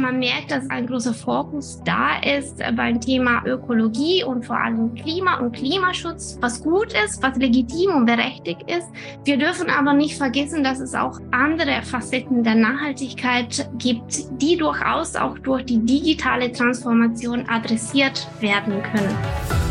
man merkt, dass ein großer Fokus da ist beim Thema Ökologie und vor allem Klima und Klimaschutz, was gut ist, was legitim und berechtigt ist. Wir dürfen aber nicht vergessen, dass es auch andere Facetten der Nachhaltigkeit gibt, die durchaus auch durch die digitale Transformation adressiert werden können.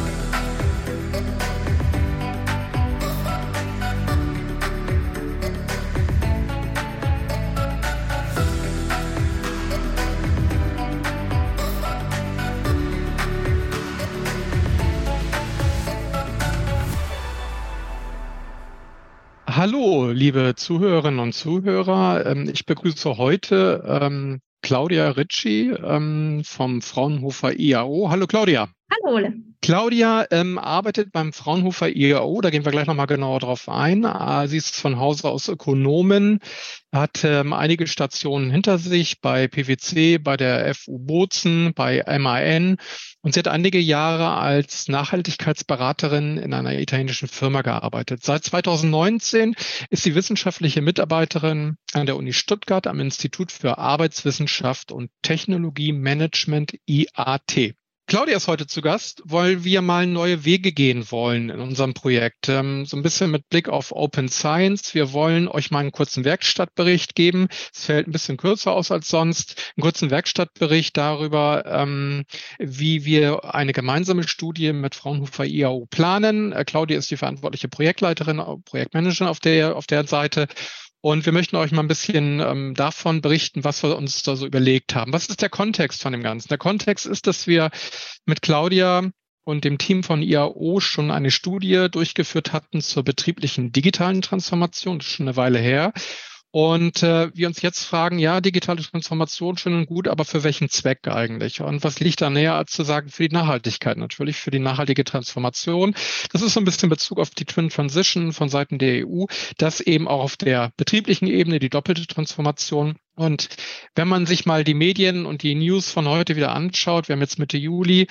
Liebe Zuhörerinnen und Zuhörer. Ähm, ich begrüße heute ähm, Claudia Ricci ähm, vom Fraunhofer IAO. Hallo Claudia. Hallo Ole. Claudia ähm, arbeitet beim Fraunhofer IAO, da gehen wir gleich nochmal genauer drauf ein. Äh, sie ist von Hause aus Ökonomin, hat ähm, einige Stationen hinter sich bei PwC, bei der FU Bozen, bei MAN und sie hat einige Jahre als Nachhaltigkeitsberaterin in einer italienischen Firma gearbeitet. Seit 2019 ist sie wissenschaftliche Mitarbeiterin an der Uni Stuttgart am Institut für Arbeitswissenschaft und Technologie Management IAT. Claudia ist heute zu Gast, weil wir mal neue Wege gehen wollen in unserem Projekt. Ähm, so ein bisschen mit Blick auf Open Science. Wir wollen euch mal einen kurzen Werkstattbericht geben. Es fällt ein bisschen kürzer aus als sonst. Einen kurzen Werkstattbericht darüber, ähm, wie wir eine gemeinsame Studie mit Fraunhofer IAO planen. Äh, Claudia ist die verantwortliche Projektleiterin, Projektmanagerin auf der, auf der Seite. Und wir möchten euch mal ein bisschen ähm, davon berichten, was wir uns da so überlegt haben. Was ist der Kontext von dem Ganzen? Der Kontext ist, dass wir mit Claudia und dem Team von IAO schon eine Studie durchgeführt hatten zur betrieblichen digitalen Transformation. Das ist schon eine Weile her. Und äh, wir uns jetzt fragen, ja, digitale Transformation schön und gut, aber für welchen Zweck eigentlich? Und was liegt da näher, als zu sagen, für die Nachhaltigkeit natürlich, für die nachhaltige Transformation. Das ist so ein bisschen Bezug auf die Twin Transition von Seiten der EU, dass eben auch auf der betrieblichen Ebene die doppelte Transformation und wenn man sich mal die Medien und die News von heute wieder anschaut, wir haben jetzt Mitte Juli,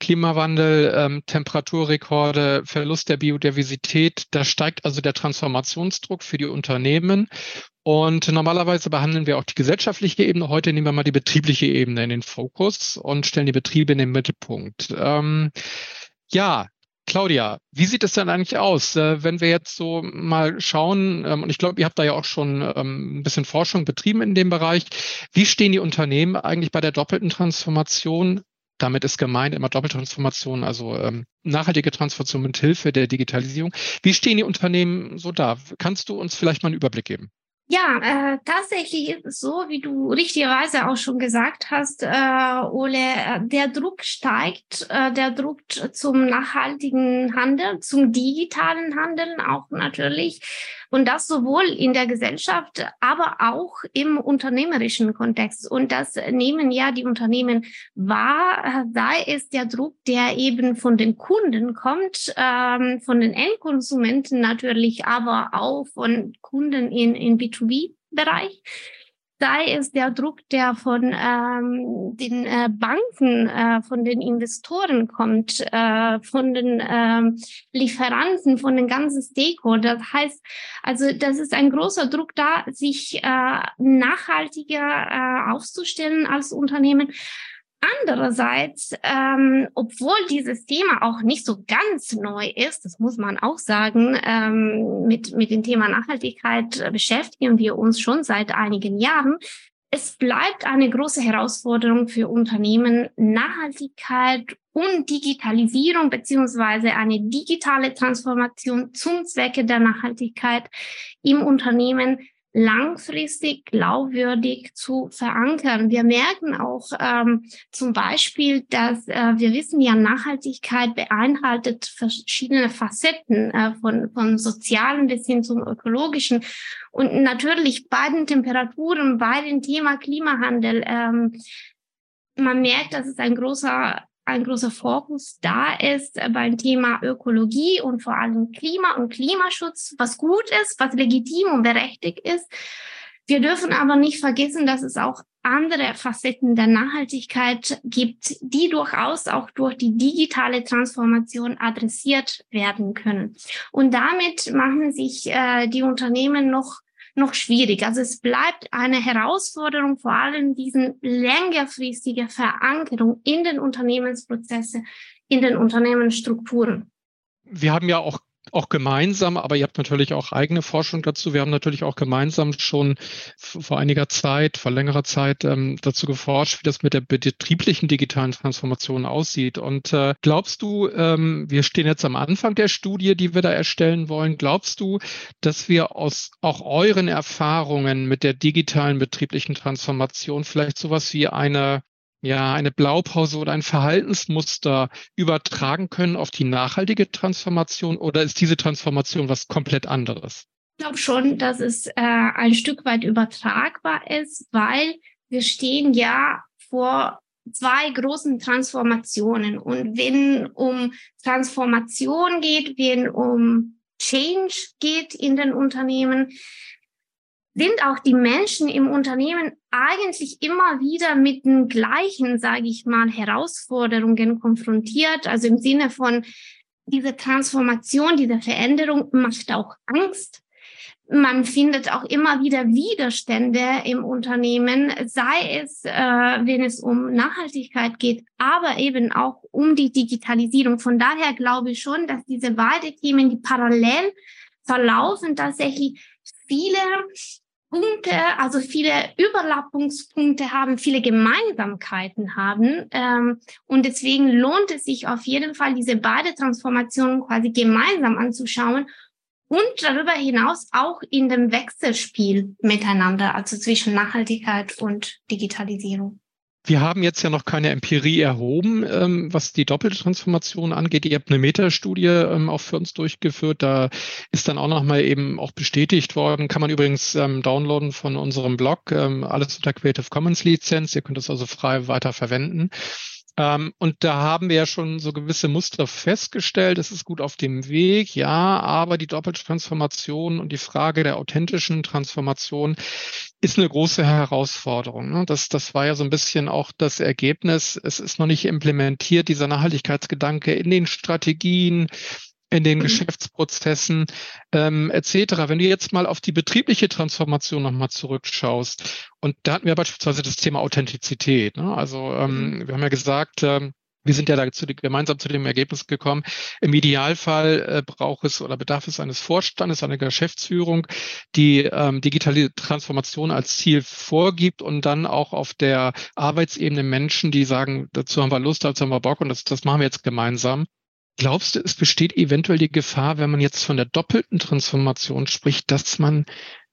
Klimawandel, ähm, Temperaturrekorde, Verlust der Biodiversität, da steigt also der Transformationsdruck für die Unternehmen. Und normalerweise behandeln wir auch die gesellschaftliche Ebene. Heute nehmen wir mal die betriebliche Ebene in den Fokus und stellen die Betriebe in den Mittelpunkt. Ähm, ja, Claudia, wie sieht es denn eigentlich aus, äh, wenn wir jetzt so mal schauen, ähm, und ich glaube, ihr habt da ja auch schon ähm, ein bisschen Forschung betrieben in dem Bereich, wie stehen die Unternehmen eigentlich bei der doppelten Transformation? Damit ist gemeint immer Doppeltransformation, also ähm, nachhaltige Transformation mit Hilfe der Digitalisierung. Wie stehen die Unternehmen so da? Kannst du uns vielleicht mal einen Überblick geben? Ja, äh, tatsächlich so, wie du richtigerweise auch schon gesagt hast, äh, Ole, äh, der Druck steigt, äh, der Druck zum nachhaltigen Handel, zum digitalen Handeln auch natürlich. Und das sowohl in der Gesellschaft, aber auch im unternehmerischen Kontext. Und das nehmen ja die Unternehmen wahr, sei es der Druck, der eben von den Kunden kommt, ähm, von den Endkonsumenten natürlich, aber auch von Kunden in, in B2B-Bereich sei es der Druck, der von ähm, den äh, Banken, äh, von den Investoren kommt, äh, von den ähm, Lieferanten, von den ganzen Stakeholders. Das heißt, also das ist ein großer Druck da, sich äh, nachhaltiger äh, aufzustellen als Unternehmen. Andererseits, ähm, obwohl dieses Thema auch nicht so ganz neu ist, das muss man auch sagen, ähm, mit, mit dem Thema Nachhaltigkeit beschäftigen wir uns schon seit einigen Jahren. Es bleibt eine große Herausforderung für Unternehmen, Nachhaltigkeit und Digitalisierung beziehungsweise eine digitale Transformation zum Zwecke der Nachhaltigkeit im Unternehmen langfristig glaubwürdig zu verankern. Wir merken auch ähm, zum Beispiel, dass äh, wir wissen ja, Nachhaltigkeit beinhaltet verschiedene Facetten äh, von, von sozialen bis hin zum ökologischen. Und natürlich bei den Temperaturen, bei dem Thema Klimawandel, ähm, man merkt, dass es ein großer ein großer Fokus da ist äh, beim Thema Ökologie und vor allem Klima und Klimaschutz, was gut ist, was legitim und berechtigt ist. Wir dürfen aber nicht vergessen, dass es auch andere Facetten der Nachhaltigkeit gibt, die durchaus auch durch die digitale Transformation adressiert werden können. Und damit machen sich äh, die Unternehmen noch noch schwierig. Also es bleibt eine Herausforderung, vor allem diesen längerfristige Verankerung in den Unternehmensprozesse, in den Unternehmensstrukturen. Wir haben ja auch auch gemeinsam, aber ihr habt natürlich auch eigene Forschung dazu. Wir haben natürlich auch gemeinsam schon vor einiger Zeit, vor längerer Zeit ähm, dazu geforscht, wie das mit der betrieblichen digitalen Transformation aussieht. Und äh, glaubst du, ähm, wir stehen jetzt am Anfang der Studie, die wir da erstellen wollen, glaubst du, dass wir aus auch euren Erfahrungen mit der digitalen betrieblichen Transformation vielleicht sowas wie eine ja, eine Blaupause oder ein Verhaltensmuster übertragen können auf die nachhaltige Transformation oder ist diese Transformation was komplett anderes? Ich glaube schon, dass es äh, ein Stück weit übertragbar ist, weil wir stehen ja vor zwei großen Transformationen. Und wenn um Transformation geht, wenn um Change geht in den Unternehmen, sind auch die Menschen im Unternehmen eigentlich immer wieder mit den gleichen, sage ich mal, Herausforderungen konfrontiert. Also im Sinne von diese Transformation, diese Veränderung macht auch Angst. Man findet auch immer wieder Widerstände im Unternehmen, sei es, äh, wenn es um Nachhaltigkeit geht, aber eben auch um die Digitalisierung. Von daher glaube ich schon, dass diese beiden Themen, die parallel verlaufen, tatsächlich viele Punkte, also viele Überlappungspunkte haben, viele Gemeinsamkeiten haben. Ähm, und deswegen lohnt es sich auf jeden Fall, diese beide Transformationen quasi gemeinsam anzuschauen und darüber hinaus auch in dem Wechselspiel miteinander, also zwischen Nachhaltigkeit und Digitalisierung. Wir haben jetzt ja noch keine Empirie erhoben, ähm, was die doppelte Transformation angeht. Ihr habt eine Metastudie ähm, auch für uns durchgeführt. Da ist dann auch nochmal eben auch bestätigt worden. Kann man übrigens ähm, downloaden von unserem Blog. Ähm, alles unter Creative Commons Lizenz. Ihr könnt es also frei weiter verwenden. Ähm, und da haben wir ja schon so gewisse Muster festgestellt. Es ist gut auf dem Weg, ja, aber die doppelte Transformation und die Frage der authentischen Transformation ist eine große Herausforderung. Ne? Das, das war ja so ein bisschen auch das Ergebnis. Es ist noch nicht implementiert, dieser Nachhaltigkeitsgedanke in den Strategien, in den mhm. Geschäftsprozessen ähm, etc. Wenn du jetzt mal auf die betriebliche Transformation nochmal zurückschaust, und da hatten wir beispielsweise das Thema Authentizität. Ne? Also ähm, mhm. wir haben ja gesagt, ähm, wir sind ja da zu, gemeinsam zu dem Ergebnis gekommen. Im Idealfall äh, braucht es oder bedarf es eines Vorstandes, einer Geschäftsführung, die ähm, digitale Transformation als Ziel vorgibt und dann auch auf der Arbeitsebene Menschen, die sagen, dazu haben wir Lust, dazu haben wir Bock und das, das machen wir jetzt gemeinsam. Glaubst du, es besteht eventuell die Gefahr, wenn man jetzt von der doppelten Transformation spricht, dass man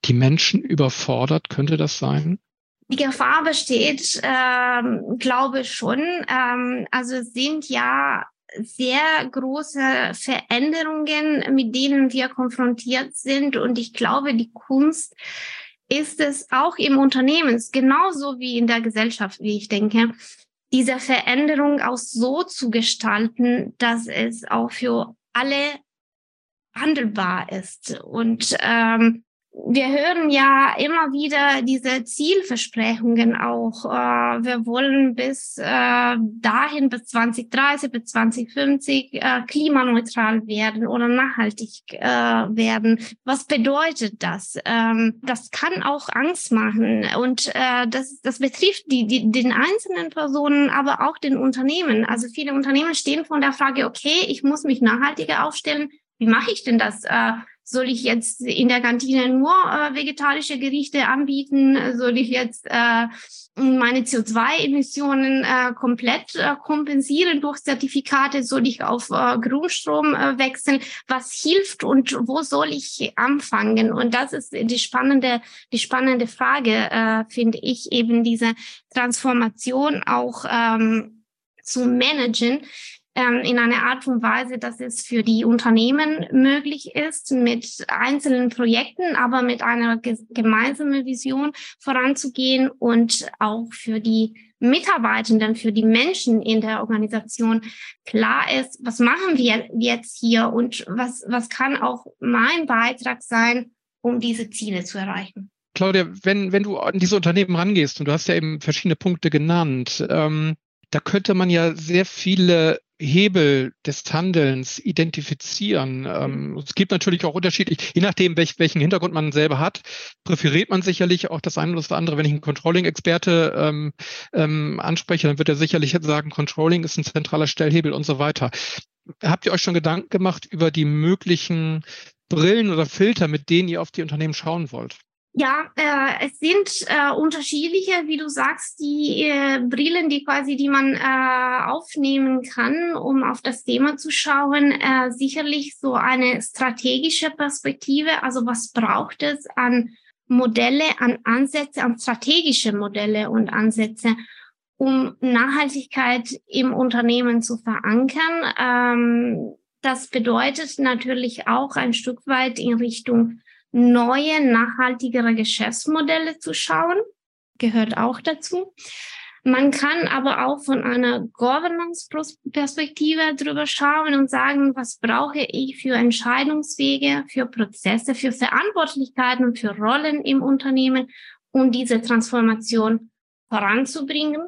die Menschen überfordert? Könnte das sein? Die Gefahr besteht, ähm, glaube ich schon. Ähm, also es sind ja sehr große Veränderungen, mit denen wir konfrontiert sind. Und ich glaube, die Kunst ist es auch im Unternehmen, genauso wie in der Gesellschaft, wie ich denke, diese Veränderung auch so zu gestalten, dass es auch für alle handelbar ist. Und ähm, wir hören ja immer wieder diese Zielversprechungen auch. Äh, wir wollen bis äh, dahin, bis 2030, bis 2050 äh, klimaneutral werden oder nachhaltig äh, werden. Was bedeutet das? Ähm, das kann auch Angst machen und äh, das, das betrifft die, die, den einzelnen Personen, aber auch den Unternehmen. Also viele Unternehmen stehen vor der Frage, okay, ich muss mich nachhaltiger aufstellen. Wie mache ich denn das? Soll ich jetzt in der Kantine nur äh, vegetarische Gerichte anbieten? Soll ich jetzt äh, meine CO2-Emissionen äh, komplett äh, kompensieren durch Zertifikate? Soll ich auf äh, Grünstrom äh, wechseln? Was hilft und wo soll ich anfangen? Und das ist die spannende, die spannende Frage, äh, finde ich, eben diese Transformation auch ähm, zu managen in einer Art und Weise, dass es für die Unternehmen möglich ist, mit einzelnen Projekten, aber mit einer gemeinsamen Vision voranzugehen und auch für die Mitarbeitenden, für die Menschen in der Organisation klar ist, was machen wir jetzt hier und was, was kann auch mein Beitrag sein, um diese Ziele zu erreichen. Claudia, wenn, wenn du an diese Unternehmen rangehst und du hast ja eben verschiedene Punkte genannt, ähm, da könnte man ja sehr viele Hebel des Handelns identifizieren. Ähm, es gibt natürlich auch unterschiedlich, je nachdem, welch, welchen Hintergrund man selber hat, präferiert man sicherlich auch das eine oder das andere. Wenn ich einen Controlling-Experte ähm, ähm, anspreche, dann wird er sicherlich sagen, Controlling ist ein zentraler Stellhebel und so weiter. Habt ihr euch schon Gedanken gemacht über die möglichen Brillen oder Filter, mit denen ihr auf die Unternehmen schauen wollt? Ja, äh, es sind äh, unterschiedliche, wie du sagst, die äh, Brillen, die quasi, die man äh, aufnehmen kann, um auf das Thema zu schauen. Äh, sicherlich so eine strategische Perspektive. Also was braucht es an Modelle, an Ansätze, an strategische Modelle und Ansätze, um Nachhaltigkeit im Unternehmen zu verankern. Ähm, das bedeutet natürlich auch ein Stück weit in Richtung neue, nachhaltigere Geschäftsmodelle zu schauen, gehört auch dazu. Man kann aber auch von einer Governance-Perspektive drüber schauen und sagen, was brauche ich für Entscheidungswege, für Prozesse, für Verantwortlichkeiten und für Rollen im Unternehmen, um diese Transformation voranzubringen.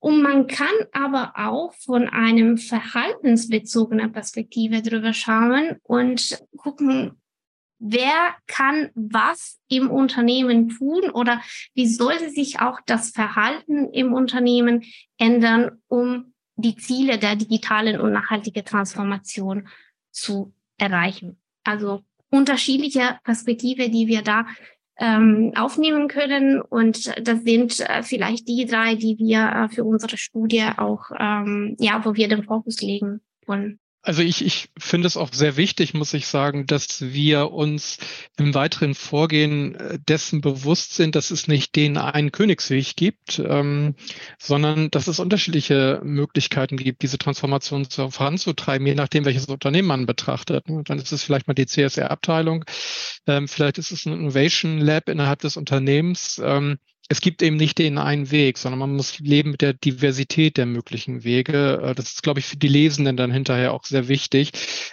Und man kann aber auch von einem verhaltensbezogenen Perspektive drüber schauen und gucken, wer kann was im Unternehmen tun oder wie sollte sich auch das Verhalten im Unternehmen ändern, um die Ziele der digitalen und nachhaltigen Transformation zu erreichen. Also unterschiedliche Perspektive, die wir da ähm, aufnehmen können. Und das sind äh, vielleicht die drei, die wir äh, für unsere Studie auch, ähm, ja, wo wir den Fokus legen wollen. Also ich, ich finde es auch sehr wichtig, muss ich sagen, dass wir uns im weiteren Vorgehen äh, dessen bewusst sind, dass es nicht den einen Königsweg gibt, ähm, sondern dass es unterschiedliche Möglichkeiten gibt, diese Transformation voranzutreiben, je nachdem, welches Unternehmen man betrachtet. Dann ist es vielleicht mal die CSR-Abteilung, ähm, vielleicht ist es ein Innovation Lab innerhalb des Unternehmens. Ähm, es gibt eben nicht den einen Weg, sondern man muss leben mit der Diversität der möglichen Wege. Äh, das ist, glaube ich, für die Lesenden dann hinterher auch sehr wichtig,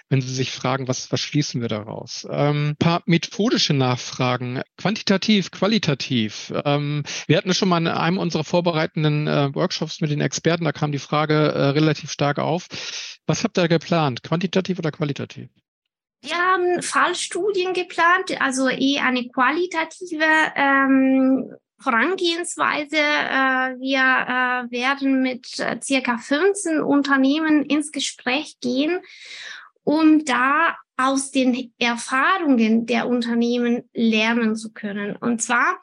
wenn sie sich fragen, was, was schließen wir daraus? Ähm, paar methodische Nachfragen, quantitativ, qualitativ. Ähm, wir hatten schon mal in einem unserer vorbereitenden äh, Workshops mit den Experten, da kam die Frage äh, relativ stark auf. Was habt ihr geplant, quantitativ oder qualitativ? Wir haben Fallstudien geplant, also eher eine qualitative ähm, Vorangehensweise. Äh, wir äh, werden mit äh, circa 15 Unternehmen ins Gespräch gehen, um da aus den Erfahrungen der Unternehmen lernen zu können. Und zwar,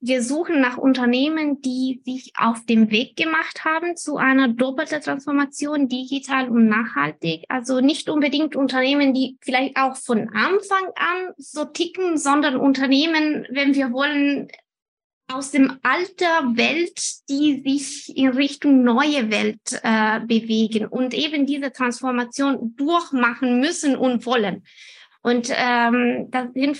wir suchen nach Unternehmen, die sich auf dem Weg gemacht haben zu einer doppelten Transformation, digital und nachhaltig. Also nicht unbedingt Unternehmen, die vielleicht auch von Anfang an so ticken, sondern Unternehmen, wenn wir wollen, aus dem alter Welt, die sich in Richtung neue Welt äh, bewegen und eben diese Transformation durchmachen müssen und wollen. Und ähm, das sind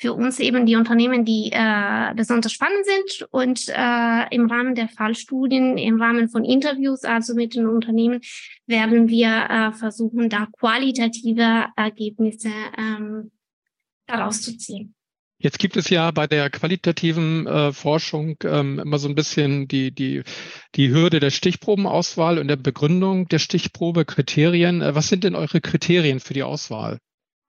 für uns eben die Unternehmen, die äh, besonders spannend sind und äh, im Rahmen der Fallstudien, im Rahmen von Interviews, also mit den Unternehmen, werden wir äh, versuchen, da qualitative Ergebnisse ähm, daraus zu ziehen. Jetzt gibt es ja bei der qualitativen äh, Forschung ähm, immer so ein bisschen die, die, die Hürde der Stichprobenauswahl und der Begründung der Stichprobe, Kriterien. Äh, was sind denn eure Kriterien für die Auswahl?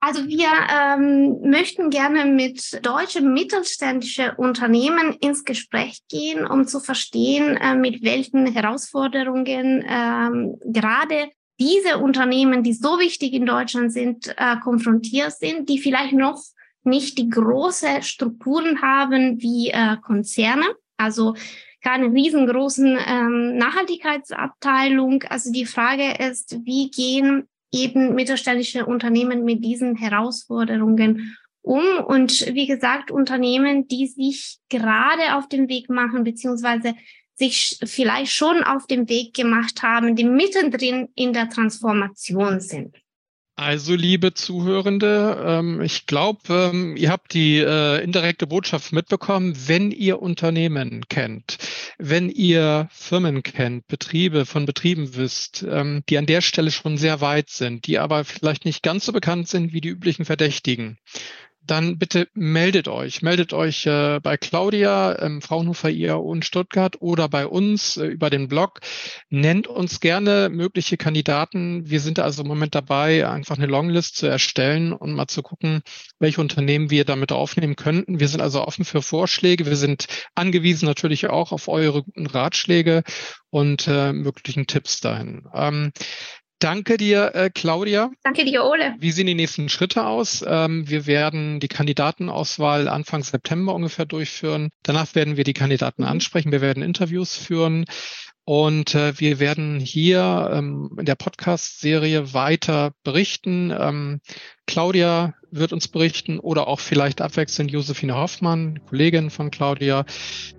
Also wir ähm, möchten gerne mit deutschen mittelständischen Unternehmen ins Gespräch gehen, um zu verstehen, äh, mit welchen Herausforderungen ähm, gerade diese Unternehmen, die so wichtig in Deutschland sind, äh, konfrontiert sind, die vielleicht noch nicht die große Strukturen haben wie äh, Konzerne, also keine riesengroßen ähm, Nachhaltigkeitsabteilung. Also die Frage ist, wie gehen eben mittelständische Unternehmen mit diesen Herausforderungen um? Und wie gesagt, Unternehmen, die sich gerade auf den Weg machen, beziehungsweise sich vielleicht schon auf den Weg gemacht haben, die mittendrin in der Transformation sind. Also, liebe Zuhörende, ähm, ich glaube, ähm, ihr habt die äh, indirekte Botschaft mitbekommen. Wenn ihr Unternehmen kennt, wenn ihr Firmen kennt, Betriebe von Betrieben wisst, ähm, die an der Stelle schon sehr weit sind, die aber vielleicht nicht ganz so bekannt sind wie die üblichen Verdächtigen, dann bitte meldet euch. Meldet euch äh, bei Claudia, ähm, Fraunhofer IAO in Stuttgart oder bei uns äh, über den Blog. Nennt uns gerne mögliche Kandidaten. Wir sind also im Moment dabei, einfach eine Longlist zu erstellen und mal zu gucken, welche Unternehmen wir damit aufnehmen könnten. Wir sind also offen für Vorschläge. Wir sind angewiesen natürlich auch auf eure guten Ratschläge und äh, möglichen Tipps dahin. Ähm, Danke dir, äh, Claudia. Danke dir, Ole. Wie sehen die nächsten Schritte aus? Ähm, wir werden die Kandidatenauswahl Anfang September ungefähr durchführen. Danach werden wir die Kandidaten mhm. ansprechen. Wir werden Interviews führen. Und äh, wir werden hier ähm, in der Podcast-Serie weiter berichten. Ähm, Claudia wird uns berichten oder auch vielleicht abwechselnd Josephine Hoffmann, Kollegin von Claudia.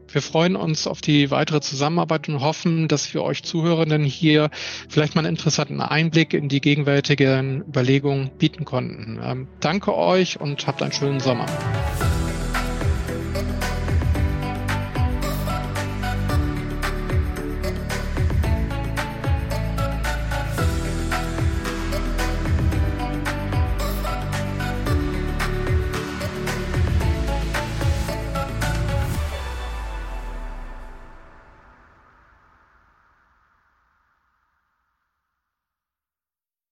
Wir freuen uns auf die weitere Zusammenarbeit und hoffen, dass wir euch Zuhörenden hier vielleicht mal einen interessanten Einblick in die gegenwärtigen Überlegungen bieten konnten. Ähm, danke euch und habt einen schönen Sommer.